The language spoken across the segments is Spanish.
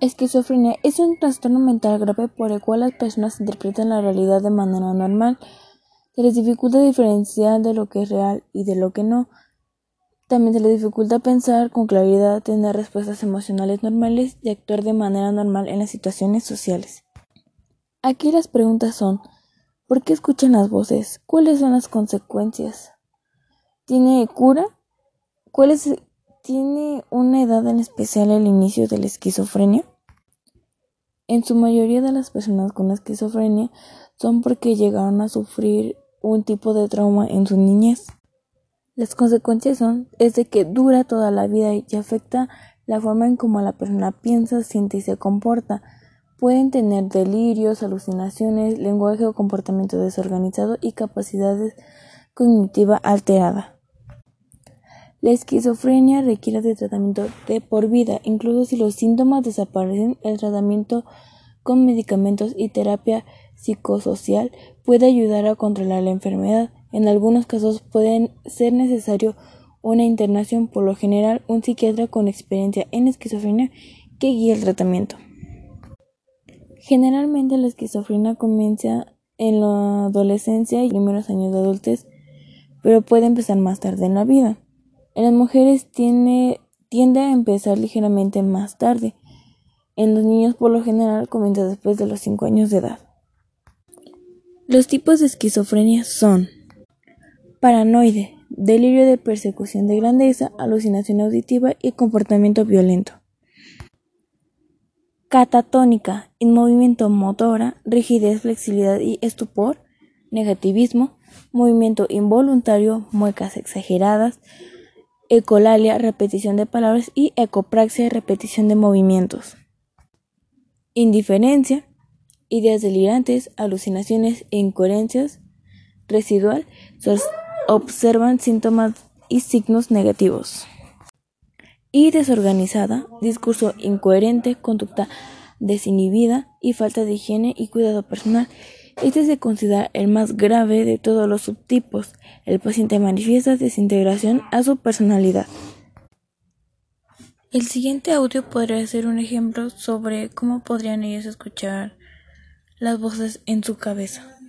Esquizofrenia es un trastorno mental grave por el cual las personas interpretan la realidad de manera normal. Se les dificulta diferenciar de lo que es real y de lo que no. También se les dificulta pensar con claridad, tener respuestas emocionales normales y actuar de manera normal en las situaciones sociales. Aquí las preguntas son, ¿por qué escuchan las voces? ¿Cuáles son las consecuencias? ¿Tiene cura? ¿Cuál es ¿Tiene una edad en especial el inicio de la esquizofrenia? En su mayoría de las personas con esquizofrenia son porque llegaron a sufrir un tipo de trauma en su niñez. Las consecuencias son es de que dura toda la vida y afecta la forma en cómo la persona piensa, siente y se comporta. Pueden tener delirios, alucinaciones, lenguaje o comportamiento desorganizado y capacidades cognitiva alterada. La esquizofrenia requiere de tratamiento de por vida, incluso si los síntomas desaparecen, el tratamiento con medicamentos y terapia psicosocial puede ayudar a controlar la enfermedad. En algunos casos puede ser necesario una internación, por lo general un psiquiatra con experiencia en esquizofrenia que guíe el tratamiento. Generalmente la esquizofrenia comienza en la adolescencia y primeros años de adultez, pero puede empezar más tarde en la vida. En las mujeres tiende, a empezar ligeramente más tarde. En los niños por lo general comienza después de los 5 años de edad. Los tipos de esquizofrenia son paranoide, delirio de persecución de grandeza, alucinación auditiva y comportamiento violento. Catatónica, inmovimiento motora, rigidez, flexibilidad y estupor, negativismo, movimiento involuntario, muecas exageradas, ecolalia, repetición de palabras y ecopraxia, repetición de movimientos. Indiferencia, ideas delirantes, alucinaciones e incoherencias residual, se observan síntomas y signos negativos. Y desorganizada, discurso incoherente, conducta desinhibida y falta de higiene y cuidado personal. Este se considera el más grave de todos los subtipos. El paciente manifiesta desintegración a su personalidad. El siguiente audio podría ser un ejemplo sobre cómo podrían ellos escuchar las voces en su cabeza.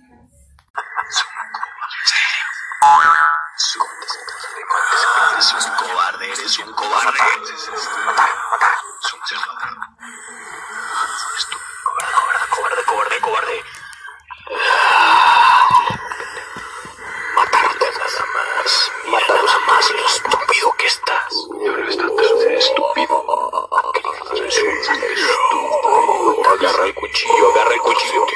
Agarra el cuchillo, agarra el cuchillo.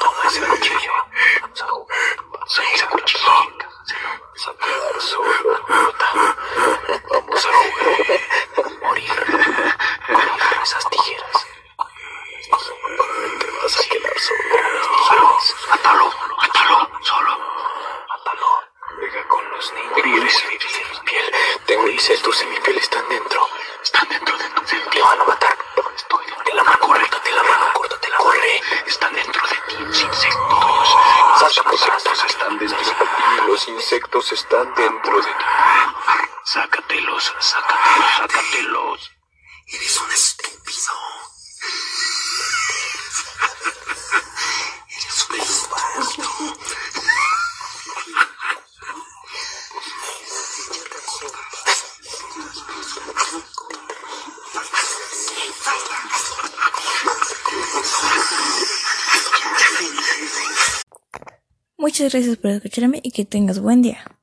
Toma ese cuchillo. Saca ese cuchillo. Saca Vamos a morir con esas tijeras. Te vas a quedar solo. Mátalo, mátalo, solo. Mátalo. Venga con los niños. Mi piel. Tengo insectos en mi piel, están dentro. Están dentro de tu piel. Te van a matar. Estoy de la mano, córtate la mano, córtate la Corre. Están dentro de ti, los insectos. Los insectos están dentro de ti. Los insectos están dentro de ti. Sácatelos, sácatelos, sácatelos. Eres un Muchas gracias por escucharme y que tengas buen día.